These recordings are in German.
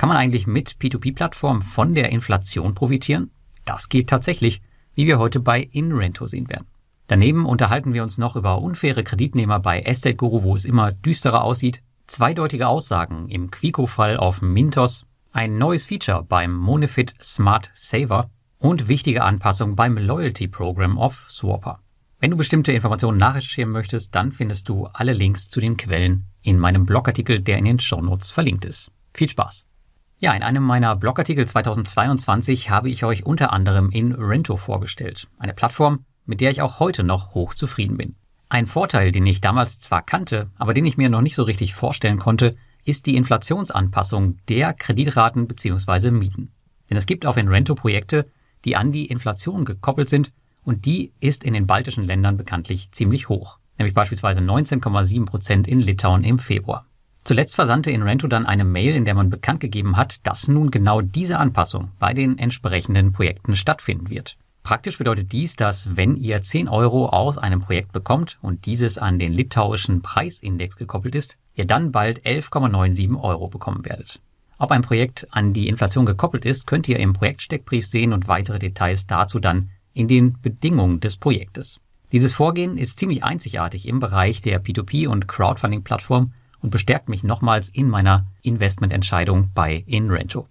Kann man eigentlich mit P2P-Plattformen von der Inflation profitieren? Das geht tatsächlich, wie wir heute bei InRento sehen werden. Daneben unterhalten wir uns noch über unfaire Kreditnehmer bei Estate Guru, wo es immer düsterer aussieht, zweideutige Aussagen im Quico-Fall auf Mintos, ein neues Feature beim Monefit Smart Saver und wichtige Anpassungen beim Loyalty Program of Swapper. Wenn du bestimmte Informationen nachrecherchieren möchtest, dann findest du alle Links zu den Quellen in meinem Blogartikel, der in den Shownotes verlinkt ist. Viel Spaß! Ja, in einem meiner Blogartikel 2022 habe ich euch unter anderem in Rento vorgestellt, eine Plattform, mit der ich auch heute noch hoch zufrieden bin. Ein Vorteil, den ich damals zwar kannte, aber den ich mir noch nicht so richtig vorstellen konnte, ist die Inflationsanpassung der Kreditraten bzw. Mieten. Denn es gibt auf Enrento Projekte, die an die Inflation gekoppelt sind und die ist in den baltischen Ländern bekanntlich ziemlich hoch, nämlich beispielsweise 19,7 Prozent in Litauen im Februar. Zuletzt versandte Enrento dann eine Mail, in der man bekannt gegeben hat, dass nun genau diese Anpassung bei den entsprechenden Projekten stattfinden wird. Praktisch bedeutet dies, dass wenn ihr 10 Euro aus einem Projekt bekommt und dieses an den litauischen Preisindex gekoppelt ist, ihr dann bald 11,97 Euro bekommen werdet. Ob ein Projekt an die Inflation gekoppelt ist, könnt ihr im Projektsteckbrief sehen und weitere Details dazu dann in den Bedingungen des Projektes. Dieses Vorgehen ist ziemlich einzigartig im Bereich der P2P und Crowdfunding-Plattform und bestärkt mich nochmals in meiner Investmententscheidung bei InRento.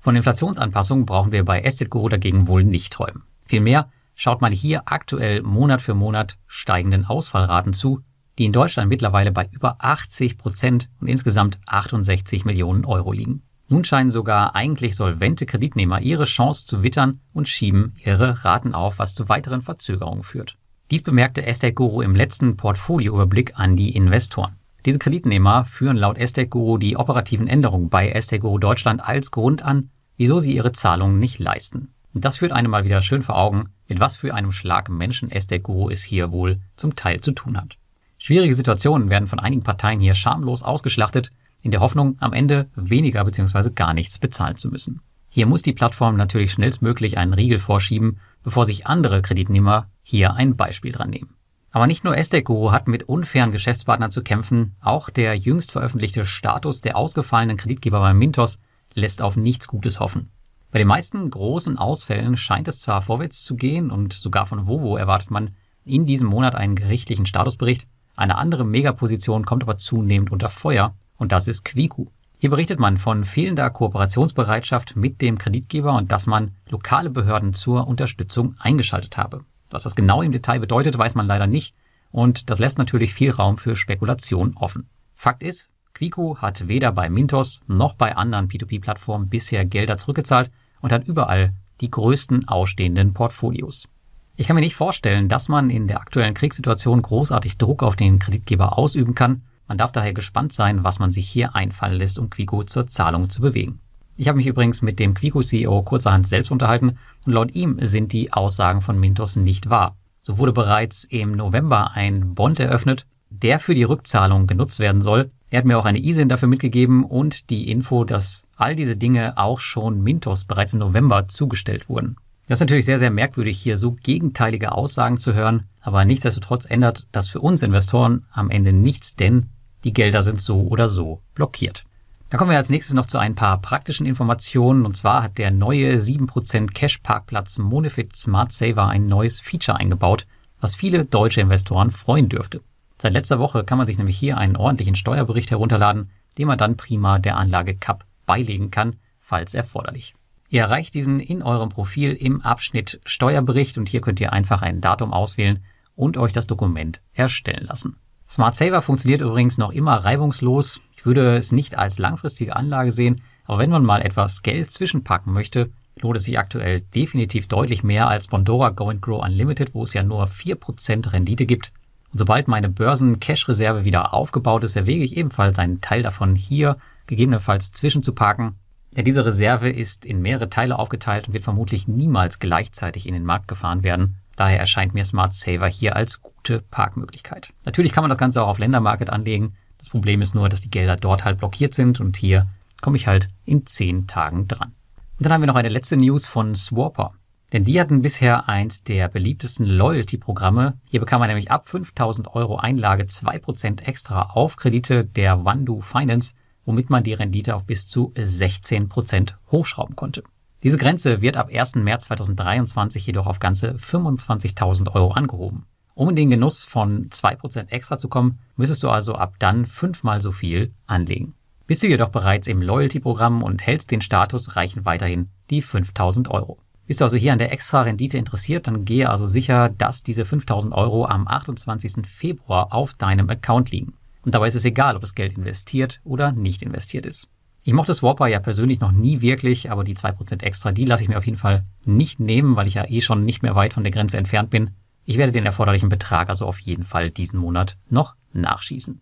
Von Inflationsanpassungen brauchen wir bei Estate Guru dagegen wohl nicht träumen. Vielmehr schaut man hier aktuell Monat für Monat steigenden Ausfallraten zu, die in Deutschland mittlerweile bei über 80 Prozent und insgesamt 68 Millionen Euro liegen. Nun scheinen sogar eigentlich solvente Kreditnehmer ihre Chance zu wittern und schieben ihre Raten auf, was zu weiteren Verzögerungen führt. Dies bemerkte Estate Guru im letzten Portfolioüberblick an die Investoren. Diese Kreditnehmer führen laut Estate Guru die operativen Änderungen bei Estate Guru Deutschland als Grund an, wieso sie ihre Zahlungen nicht leisten. Und das führt einem mal wieder schön vor Augen, mit was für einem Schlag Menschen Estate Guru es hier wohl zum Teil zu tun hat. Schwierige Situationen werden von einigen Parteien hier schamlos ausgeschlachtet, in der Hoffnung, am Ende weniger bzw. gar nichts bezahlen zu müssen. Hier muss die Plattform natürlich schnellstmöglich einen Riegel vorschieben, bevor sich andere Kreditnehmer hier ein Beispiel dran nehmen. Aber nicht nur Estate Guru hat mit unfairen Geschäftspartnern zu kämpfen, auch der jüngst veröffentlichte Status der ausgefallenen Kreditgeber bei Mintos lässt auf nichts Gutes hoffen. Bei den meisten großen Ausfällen scheint es zwar vorwärts zu gehen und sogar von Vovo erwartet man in diesem Monat einen gerichtlichen Statusbericht. Eine andere Megaposition kommt aber zunehmend unter Feuer und das ist Quiku. Hier berichtet man von fehlender Kooperationsbereitschaft mit dem Kreditgeber und dass man lokale Behörden zur Unterstützung eingeschaltet habe. Was das genau im Detail bedeutet, weiß man leider nicht und das lässt natürlich viel Raum für Spekulation offen. Fakt ist, Quico hat weder bei Mintos noch bei anderen P2P-Plattformen bisher Gelder zurückgezahlt und hat überall die größten ausstehenden Portfolios. Ich kann mir nicht vorstellen, dass man in der aktuellen Kriegssituation großartig Druck auf den Kreditgeber ausüben kann. Man darf daher gespannt sein, was man sich hier einfallen lässt, um Quico zur Zahlung zu bewegen. Ich habe mich übrigens mit dem Quico-CEO kurzerhand selbst unterhalten und laut ihm sind die Aussagen von Mintos nicht wahr. So wurde bereits im November ein Bond eröffnet, der für die Rückzahlung genutzt werden soll, er hat mir auch eine ISIN dafür mitgegeben und die Info, dass all diese Dinge auch schon Mintos bereits im November zugestellt wurden. Das ist natürlich sehr, sehr merkwürdig, hier so gegenteilige Aussagen zu hören, aber nichtsdestotrotz ändert das für uns Investoren am Ende nichts, denn die Gelder sind so oder so blockiert. Da kommen wir als nächstes noch zu ein paar praktischen Informationen. Und zwar hat der neue 7% Cash-Parkplatz Monefit Smart Saver ein neues Feature eingebaut, was viele deutsche Investoren freuen dürfte. Seit letzter Woche kann man sich nämlich hier einen ordentlichen Steuerbericht herunterladen, den man dann prima der Anlage CAP beilegen kann, falls erforderlich. Ihr erreicht diesen in eurem Profil im Abschnitt Steuerbericht und hier könnt ihr einfach ein Datum auswählen und euch das Dokument erstellen lassen. Smart Saver funktioniert übrigens noch immer reibungslos. Ich würde es nicht als langfristige Anlage sehen, aber wenn man mal etwas Geld zwischenpacken möchte, lohnt es sich aktuell definitiv deutlich mehr als Bondora Go and Grow Unlimited, wo es ja nur 4% Rendite gibt. Und sobald meine Börsen-Cash-Reserve wieder aufgebaut ist, erwäge ich ebenfalls einen Teil davon hier gegebenenfalls zwischenzuparken. Denn diese Reserve ist in mehrere Teile aufgeteilt und wird vermutlich niemals gleichzeitig in den Markt gefahren werden. Daher erscheint mir Smart Saver hier als gute Parkmöglichkeit. Natürlich kann man das Ganze auch auf Ländermarket anlegen. Das Problem ist nur, dass die Gelder dort halt blockiert sind und hier komme ich halt in zehn Tagen dran. Und dann haben wir noch eine letzte News von Swapper. Denn die hatten bisher eins der beliebtesten Loyalty-Programme. Hier bekam man nämlich ab 5000 Euro Einlage 2% extra auf Kredite der Wandu Finance womit man die Rendite auf bis zu 16 Prozent hochschrauben konnte. Diese Grenze wird ab 1. März 2023 jedoch auf ganze 25.000 Euro angehoben. Um in den Genuss von 2% extra zu kommen, müsstest du also ab dann fünfmal so viel anlegen. Bist du jedoch bereits im Loyalty-Programm und hältst den Status, reichen weiterhin die 5000 Euro. Bist du also hier an der extra Rendite interessiert, dann gehe also sicher, dass diese 5000 Euro am 28. Februar auf deinem Account liegen. Und dabei ist es egal, ob das Geld investiert oder nicht investiert ist. Ich mochte Swapper ja persönlich noch nie wirklich, aber die 2% extra, die lasse ich mir auf jeden Fall nicht nehmen, weil ich ja eh schon nicht mehr weit von der Grenze entfernt bin. Ich werde den erforderlichen Betrag also auf jeden Fall diesen Monat noch nachschießen.